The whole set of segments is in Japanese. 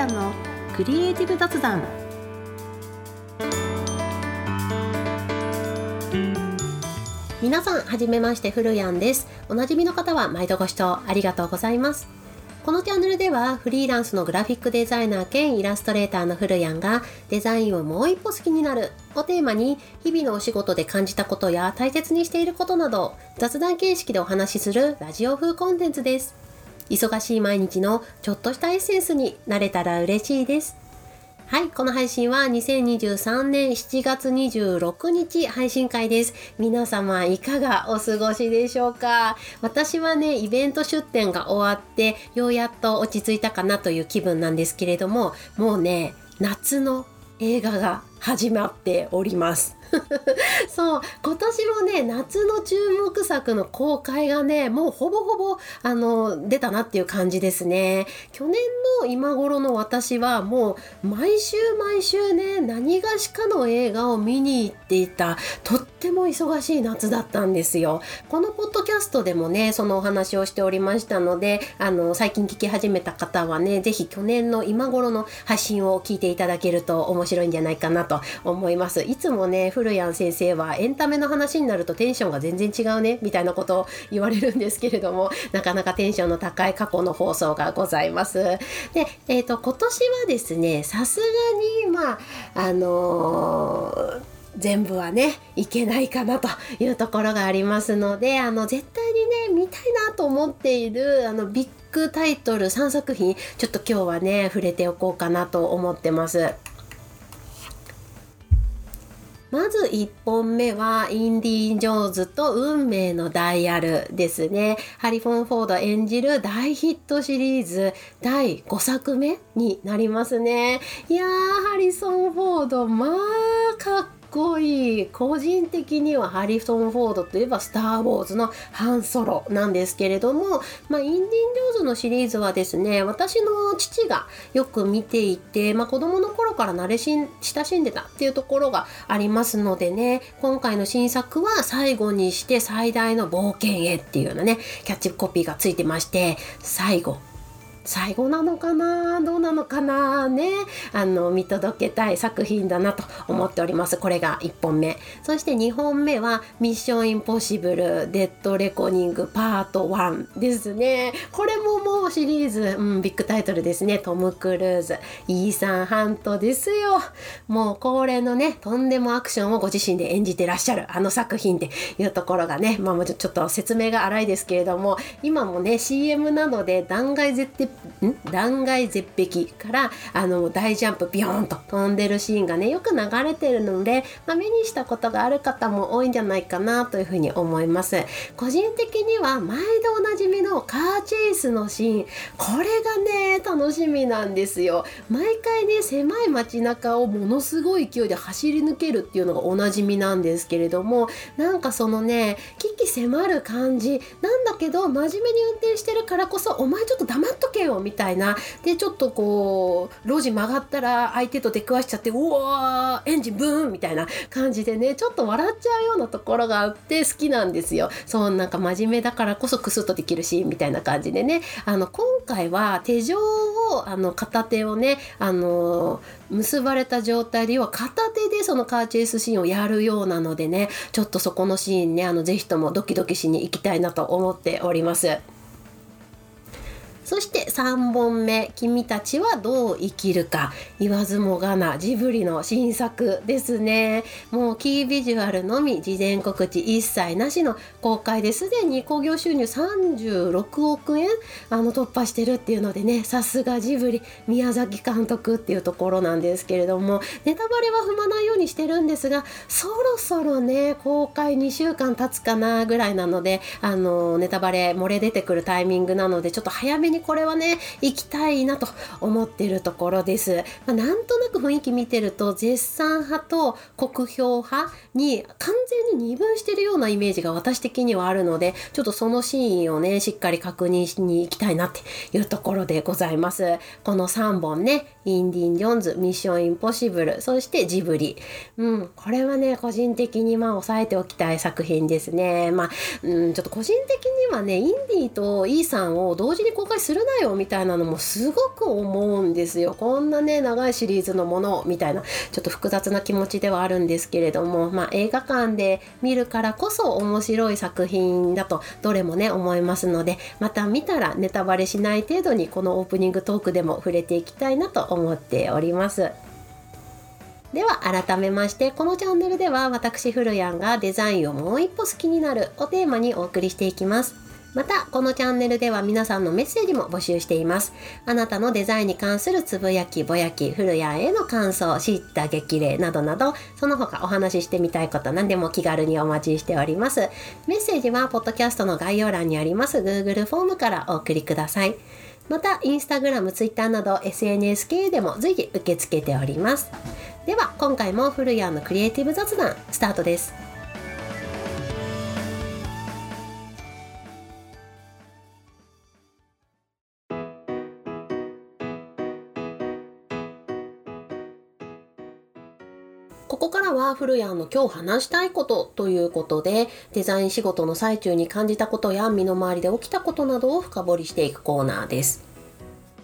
ヤンのクリエイティブ雑談。皆さんはじめまして古谷です。おなじみの方は毎度ご視聴ありがとうございます。このチャンネルではフリーランスのグラフィックデザイナー兼イラストレーターの古谷がデザインをもう一歩好きになるをテーマに日々のお仕事で感じたことや大切にしていることなど雑談形式でお話しするラジオ風コンテンツです。忙しい毎日のちょっとしたエッセンスになれたら嬉しいですはい、この配信は2023年7月26日配信会です。皆様いかがお過ごしでしょうか？私はね、イベント出店が終わって、ようやっと落ち着いたかなという気分なんですけれども、もうね、夏の映画が始まっております。そう今年もね夏の注目作の公開がねもうほぼほぼあの出たなっていう感じですね去年の今頃の私はもう毎週毎週ね何がしかの映画を見に行っていたとっても忙しい夏だったんですよこのポッドキャストでもねそのお話をしておりましたのであの最近聞き始めた方はね是非去年の今頃の発信を聞いていただけると面白いんじゃないかなとと思いますいつもね古谷先生はエンタメの話になるとテンションが全然違うねみたいなことを言われるんですけれどもなかなかテンションの高い過去の放送がございます。で、えーと、今年はですねさすがにまああのー全部はねいけないかなというところがありますのであの絶対にね見たいなと思っているあのビッグタイトル3作品ちょっと今日はね触れておこうかなと思ってます。まず1本目はインディ・ジョーンズと運命のダイヤルですね。ハリフォン・フォード演じる大ヒットシリーズ第5作目になりますね。いやー、ハリソン・フォード、まあ、かっこいい。個人的にはハリソン・フォードといえば「スター・ウォーズ」のハンソロなんですけれども、まあ、インディ・ン・ジョーズのシリーズはですね私の父がよく見ていて、まあ、子供の頃から慣れ親しんでたっていうところがありますのでね今回の新作は最後にして最大の冒険へっていうようなねキャッチコピーがついてまして最後。最後なのかな？どうなのかな？ね。あの見届けたい作品だなと思っております。これが1本目。そして2本目は「ミッションインポッシブルデッドレコニングパート1」ですね。これももうシリーズ、うん、ビッグタイトルですね。トム・クルーズ。イーサン・ハントですよ。もう恒例のねとんでもアクションをご自身で演じてらっしゃるあの作品っていうところがね。まあもうちょっと説明が荒いですけれども今もね CM などで断崖絶壁断崖絶壁からあの大ジャンプビヨーンと飛んでるシーンがねよく流れてるので、まあ、目にしたことがある方も多いんじゃないかなというふうに思います。個人的には毎度おなじみのカーチェイスのシーンこれがね楽しみなんですよ。毎回ね狭い街中をものすごい勢いで走り抜けるっていうのがおなじみなんですけれどもなんかそのね危機迫る感じ。なんだけど真面目に運転してるからこそお前ちょっと黙っとけよみたいな。でちょっとこう路地曲がったら相手と出くわしちゃってうわーエンジンブーンみたいな感じでねちょっと笑っちゃうようなところがあって好きなんですよ。そうなんか真面目だからこそクスッとできるしみたいな感じでね。あの今回は手錠をあの片手をねあの結ばれた状態で要は片手でそのカーチェイスシーンをやるようなのでねちょっとそこのシーンねあのぜひともドキドキしに行きたいなと思っております。そして3本目「君たちはどう生きるか」言わずもがなジブリの新作ですね。もうキービジュアルのみ事前告知一切なしの公開ですでに興行収入36億円あの突破してるっていうのでねさすがジブリ宮崎監督っていうところなんですけれどもネタバレは踏まないようにしてるんですがそろそろね公開2週間経つかなぐらいなのであのネタバレ漏れ出てくるタイミングなのでちょっと早めにこれはね行きたいなと思ってるところです、まあ、なんとなく雰囲気見てると絶賛派と酷評派に完全に二分してるようなイメージが私的にはあるのでちょっとそのシーンをねしっかり確認しに行きたいなっていうところでございます。この3本ねインディン・ジョーンズミッション・インポッシブルそしてジブリ。うんこれはね個人的にまあ押さえておきたい作品ですね。まあ、うん、ちょっと個人的にはねインディとイーさんを同時に公開すするなよみたいなのもすごく思うんですよこんなね長いシリーズのものみたいなちょっと複雑な気持ちではあるんですけれども、まあ、映画館で見るからこそ面白い作品だとどれもね思いますのでまた見たらネタバレしない程度にこのオープニングトークでも触れていきたいなと思っております。では改めましてこのチャンネルでは私フルヤンがデザインをもう一歩好きになるをテーマにお送りしていきますまたこのチャンネルでは皆さんのメッセージも募集しています。あなたのデザインに関するつぶやきぼやきフルヤンへの感想知った激励などなどその他お話ししてみたいこと何でも気軽にお待ちしております。メッセージはポッドキャストの概要欄にあります。Google フォームからお送りください。またインスタグラム、ツイッターなど SNS 系でも随時受け付けております。では今回も古谷のクリエイティブ雑談スタートです。ここからは古谷の今日話したいことということでデザイン仕事の最中に感じたことや身の回りで起きたことなどを深掘りしていくコーナーです。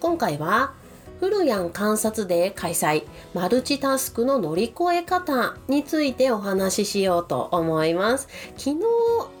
今回はフルヤン観察デー開催マルチタスクの乗り越え方についてお話ししようと思います。昨日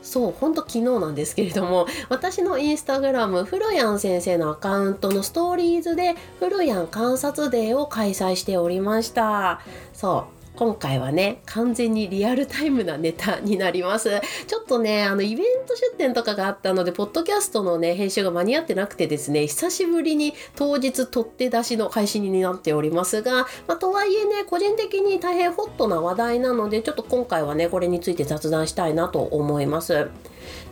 そうほんと昨日なんですけれども私のインスタグラムフルヤン先生のアカウントのストーリーズでフルヤン観察デーを開催しておりました。そう。今回はね完全にリアルタイムなネタになります。ちょっとねあのイベント出店とかがあったのでポッドキャストのね編集が間に合ってなくてですね久しぶりに当日取って出しの配信になっておりますが、まあ、とはいえね個人的に大変ホットな話題なのでちょっと今回はねこれについて雑談したいなと思います。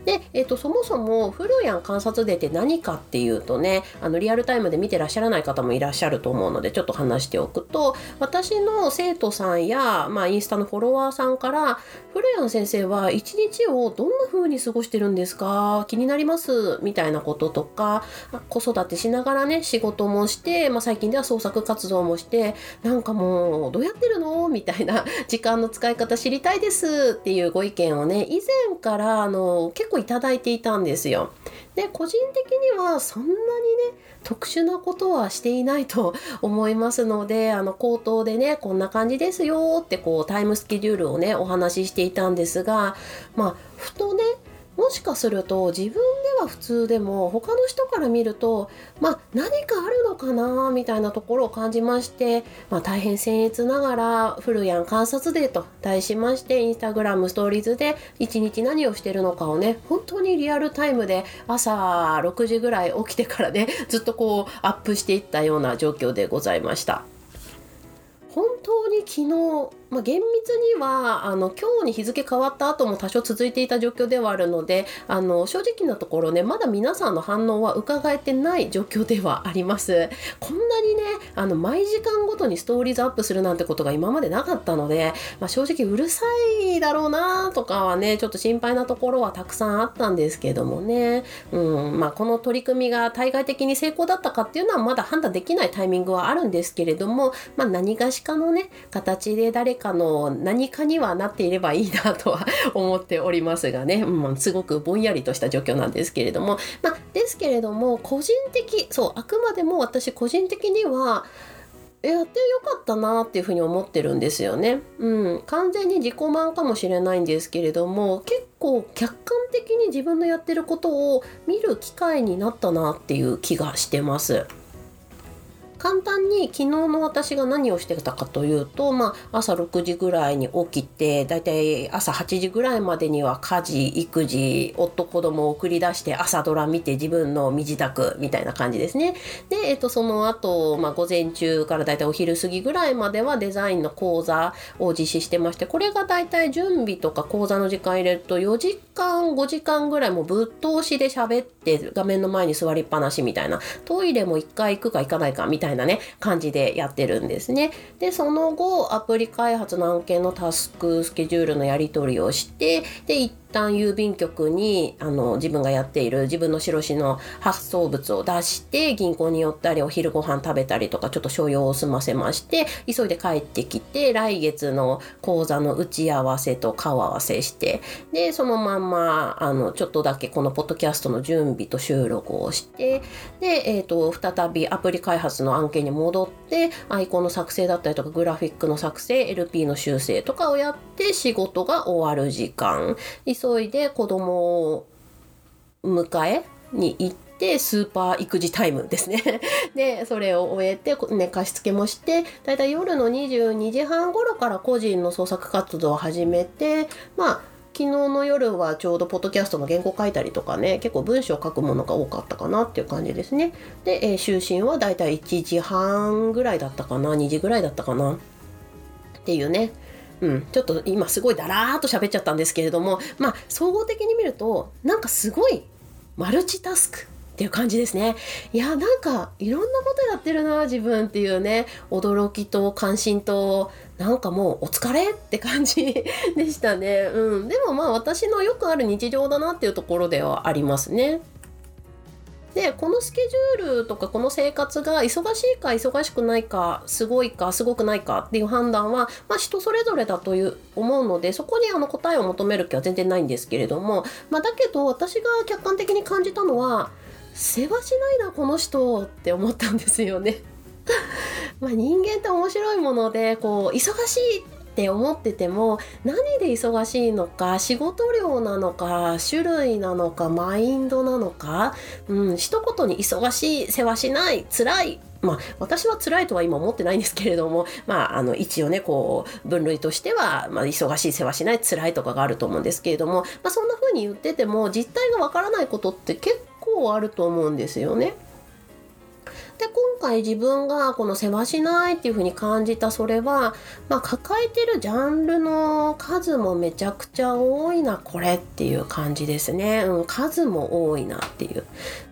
で、えーと、そもそもフルヤン観察デーって何かっていうとねあのリアルタイムで見てらっしゃらない方もいらっしゃると思うのでちょっと話しておくと私の生徒さんや、まあ、インスタのフォロワーさんからフルヤン先生は一日をどんな風に過ごしてるんですか？気になります？みたいなこととか子育てしながらね仕事もして、まあ、最近では創作活動もしてなんかもうどうやってるの？みたいな時間の使い方知りたいです！っていうご意見をね以前からあの結構いただいていたんですよ。で個人的にはそんなにね特殊なことはしていないと思いますのであの口頭でねこんな感じですよってこうタイムスケジュールをねお話ししていたんですがまあふとねもしかすると自分では普通でも他の人から見るとまあ何かあるのかなみたいなところを感じまして、まあ、大変僭越ながら「フルヤン観察デー」と題しましてインスタグラムストーリーズで一日何をしてるのかをね本当にリアルタイムで朝6時ぐらい起きてからねずっとこうアップしていったような状況でございました。本当に昨日まあ、厳密にはあの今日に日付変わった後も多少続いていた状況ではあるのであの正直なところねまだ皆さんの反応は伺えてない状況ではあります。こんなにねあの毎時間ごとにストーリーズアップするなんてことが今までなかったので、まあ、正直うるさいだろうなとかはねちょっと心配なところはたくさんあったんですけどもね、うんまあ、この取り組みが対外的に成功だったかっていうのはまだ判断できないタイミングはあるんですけれども、まあ、何がしかのね形で誰かかの何かにはなっていればいいなとは思っておりますがね、うん、すごくぼんやりとした状況なんですけれども、まあ、ですけれども個人的そうあくまでも私個人的にはやってよかったなっていうふうに思ってるんですよね。うん、完全に自己満かもしれないんですけれども結構客観的に自分のやってることを見る機会になったなっていう気がしてます。簡単に昨日の私が何をしてたかというと、まあ、朝6時ぐらいに起きてだいたい朝8時ぐらいまでには家事育児夫子供を送り出して朝ドラ見て自分の身支度みたいな感じですね。で、えっと、その後、まあ、午前中からだいたいお昼過ぎぐらいまではデザインの講座を実施してましてこれがだいたい準備とか講座の時間入れると4時間5時間ぐらいもぶっ通しで喋って画面の前に座りっぱなしみたいなトイレも1回行くか行かないかみたいないなね感じでやってるんですね。でその後アプリ開発の案件のタスクスケジュールのやり取りをしてで一旦郵便局にあの自分がやっている自分の印の発送物を出して銀行に寄ったりお昼ご飯食べたりとかちょっと所用を済ませまして急いで帰ってきて来月の講座の打ち合わせと顔合わせしてでそのまんまあのちょっとだけこのポッドキャストの準備と収録をしてで、えーと、再びアプリ開発の案件に戻ってアイコンの作成だったりとかグラフィックの作成 LP の修正とかをやって仕事が終わる時間。急急いで子供を迎えに行ってスーパー育児タイムですね。でそれを終えて寝かしつけもしてだいたい夜の22時半頃から個人の創作活動を始めてまあ昨日の夜はちょうどポッドキャストの原稿書いたりとかね結構文章を書くものが多かったかなっていう感じですね。で、えー、就寝はだいたい1時半ぐらいだったかな2時ぐらいだったかな。っていうね。うん、ちょっと今すごいだらーっと喋っちゃったんですけれどもまあ総合的に見るとなんかすごいマルチタスクっていう感じですね。いやなんかいろんなことやってるな自分っていうね驚きと関心となんかもうお疲れって感じ でしたね。うん、でもまあ私のよくある日常だなっていうところではありますね。でこのスケジュールとかこの生活が忙しいか忙しくないかすごいかすごくないかっていう判断は、まあ、人それぞれだという思うのでそこにあの答えを求める気は全然ないんですけれども、まあ、だけど私が客観的に感じたのは世話しないなこの人って思ったんですよね。ま人間って面白いものでこう忙しいっって思ってても何で忙しいのか仕事量なのか種類なのかマインドなのか、うん、一言に忙しい世話しない辛いまあ、私は辛いとは今思ってないんですけれども、まあ、あの一応ねこう分類としては、まあ、忙しい世話しない辛いとかがあると思うんですけれども、まあ、そんな風に言ってても実態がわからないことって結構あると思うんですよね。で今回自分がこの世話しないっていう風に感じたそれは、まあ、抱えてるジャンルの数もめちゃくちゃ多いなこれっていう感じですね、うん、数も多いなっていう。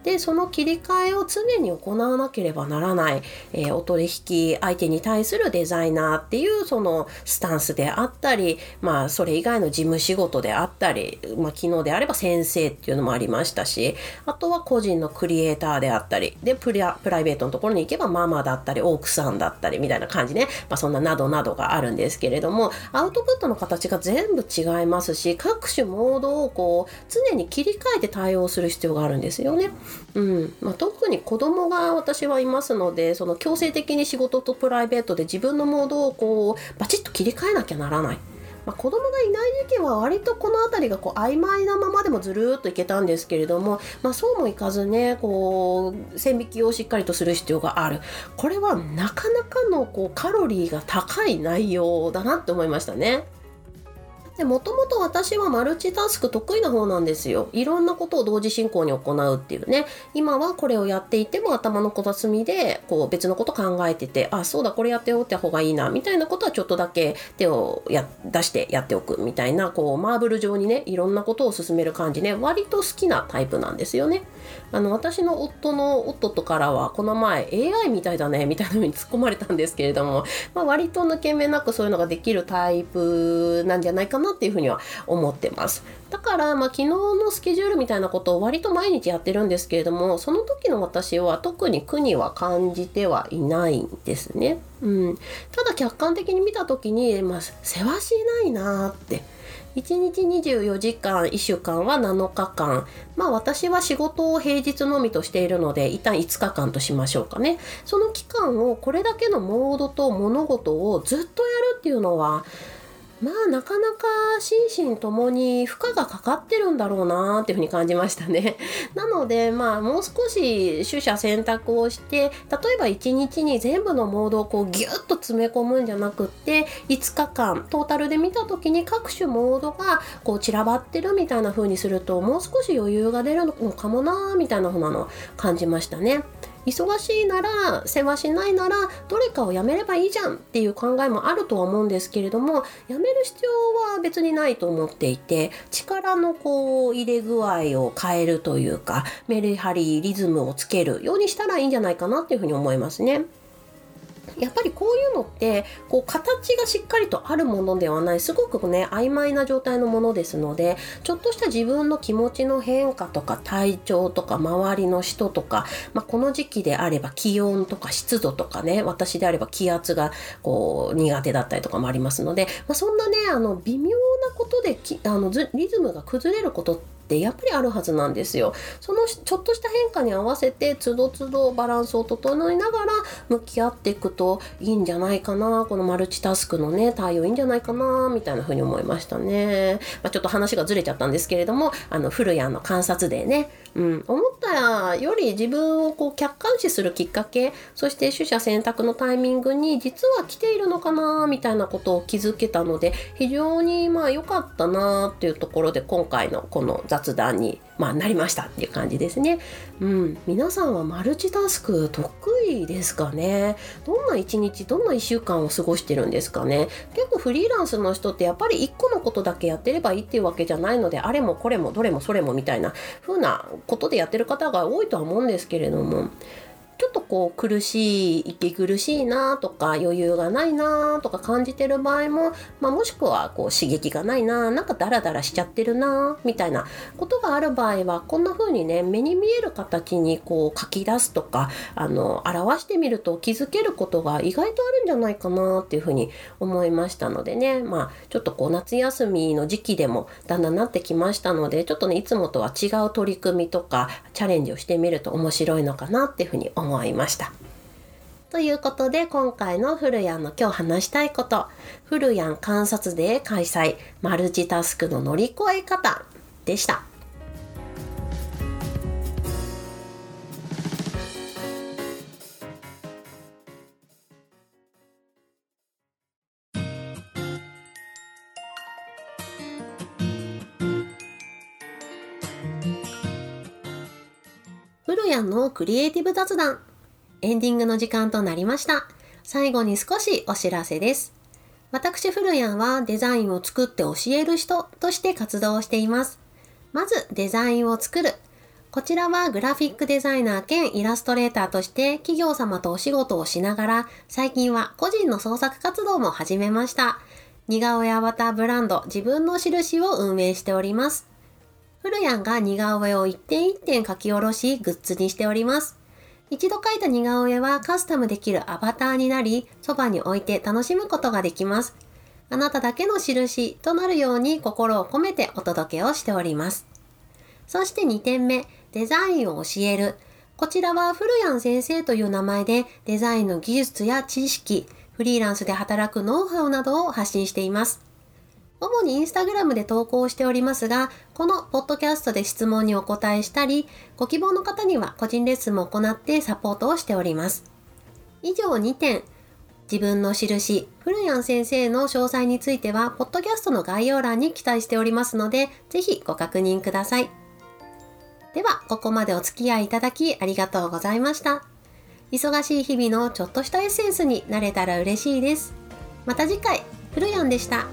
でその切り替えを常に行わなければならない、えー、お取引相手に対するデザイナーっていうそのスタンスであったりまあそれ以外の事務仕事であったり、まあ、昨日であれば先生っていうのもありましたしあとは個人のクリエイターであったりでプライベートのところに行けばママだったり奥さんだったりみたいな感じね、まあ、そんななどなどがあるんですけれどもアウトプットの形が全部違いますし各種モードをこう常に切り替えて対応する必要があるんですよね。うんまあ、特に子供が私はいますのでその強制的に仕事とプライベートで自分のモードをこうバチッと切り替えなきゃならない。まあ、子供がいない時期は割とこの辺りがこう曖昧なままでもずるっといけたんですけれども、まあ、そうもいかずねこう線引きをしっかりとする必要があるこれはなかなかのこうカロリーが高い内容だなって思いましたね。でもともと私はマルチタスク得意な方なんですよ。いろんなことを同時進行に行うっていうね。今はこれをやっていても頭の片隅でこう別のこと考えてて、あ、そうだ、これやっておった方がいいな、みたいなことはちょっとだけ手をや出してやっておくみたいな、こうマーブル状にね、いろんなことを進める感じね、割と好きなタイプなんですよね。あの私の夫の夫とからはこの前 AI みたいだね みたいな風に突っ込まれたんですけれども、まあ、割と抜け目なくそういうのができるタイプなんじゃないかなっていうふうには思ってます。だから、まあ、昨日のスケジュールみたいなことを割と毎日やってるんですけれどもその時の私は特に苦には感じてはいないんですね。うん、ただ客観的に見た時に、まあ、世話しないなって1日24時間1週間は7日間。まあ私は仕事を平日のみとしているので一旦5日間としましょうかね。その期間をこれだけのモードと物事をずっとやるっていうのはまあなかなか心身ともに負荷がかかってるんだろうなっていうふうに感じましたね。なのでまあもう少し取捨選択をして例えば1日に全部のモードをこうギュッと詰め込むんじゃなくって5日間トータルで見た時に各種モードがこう散らばってるみたいな風にするともう少し余裕が出るのかもなみたいな風なの感じましたね。忙しいなら世話しないならどれかをやめればいいじゃんっていう考えもあるとは思うんですけれどもやめる必要は別にないと思っていて力のこう入れ具合を変えるというかメリハリリズムをつけるようにしたらいいんじゃないかなっていうふうに思いますね。やっぱりこういうのってこう形がしっかりとあるものではないすごくね曖昧な状態のものですのでちょっとした自分の気持ちの変化とか体調とか周りの人とか、まあ、この時期であれば気温とか湿度とかね私であれば気圧がこう苦手だったりとかもありますので、まあ、そんなねあの微妙なことであのリズムが崩れることってやっぱりあるはずなんですよ。そのちょっとした変化に合わせてつどつどバランスを整えながら向き合っていくといいんじゃないかなこのマルチタスクのね対応いいんじゃないかなみたいな風に思いましたね。まあ、ちょっと話がずれちゃったんですけれどもあの古谷の観察でね、うん、思ったより自分をこう客観視するきっかけそして取捨選択のタイミングに実は来ているのかなみたいなことを気づけたので非常にまあ良かったなっていうところで今回のこの雑雑談に、まあ、なりましたっていう感じですね。うん、皆さんはマルチタスク得意ですかね？どんな一日どんな1週間を過ごしてるんですかね？結構フリーランスの人ってやっぱり1個のことだけやってればいいっていうわけじゃないのであれもこれもどれもそれもみたいな風なことでやってる方が多いとは思うんですけれども。ちょっとこう苦しい息苦しいなとか余裕がないなとか感じてる場合も、まあ、もしくはこう刺激がないななんかダラダラしちゃってるなみたいなことがある場合はこんな風にね目に見える形にこう書き出すとかあの表してみると気づけることが意外とあるんじゃないかなっていう風に思いましたのでね。まあちょっとこう夏休みの時期でもだんだんなってきましたのでちょっとねいつもとは違う取り組みとかチャレンジをしてみると面白いのかなっていう風に思います。思いました。ということで今回のフルヤンの今日話したいことフルヤン観察デー開催マルチタスクの乗り越え方でした。フルヤンのクリエイティブ雑談エンディングの時間となりました。最後に少しお知らせです。私、フルヤンはデザインを作って教える人として活動しています。まず、デザインを作る。こちらはグラフィックデザイナー兼イラストレーターとして企業様とお仕事をしながら、最近は個人の創作活動も始めました。似顔絵アバターブランド自分の印を運営しております。フルヤンが似顔絵を一点一点書き下ろしグッズにしております。一度描いた似顔絵はカスタムできるアバターになり、そばに置いて楽しむことができます。あなただけの印となるように心を込めてお届けをしております。そして2点目、デザインを教える。こちらはフルヤン先生という名前でデザインの技術や知識、フリーランスで働くノウハウなどを発信しています。主にインスタグラムで投稿しておりますが、このポッドキャストで質問にお答えしたり、ご希望の方には個人レッスンも行ってサポートをしております。以上2点。自分の印、古谷先生の詳細については、ポッドキャストの概要欄に記載しておりますので、ぜひご確認ください。では、ここまでお付き合いいただきありがとうございました。忙しい日々のちょっとしたエッセンスになれたら嬉しいです。また次回、古谷でした。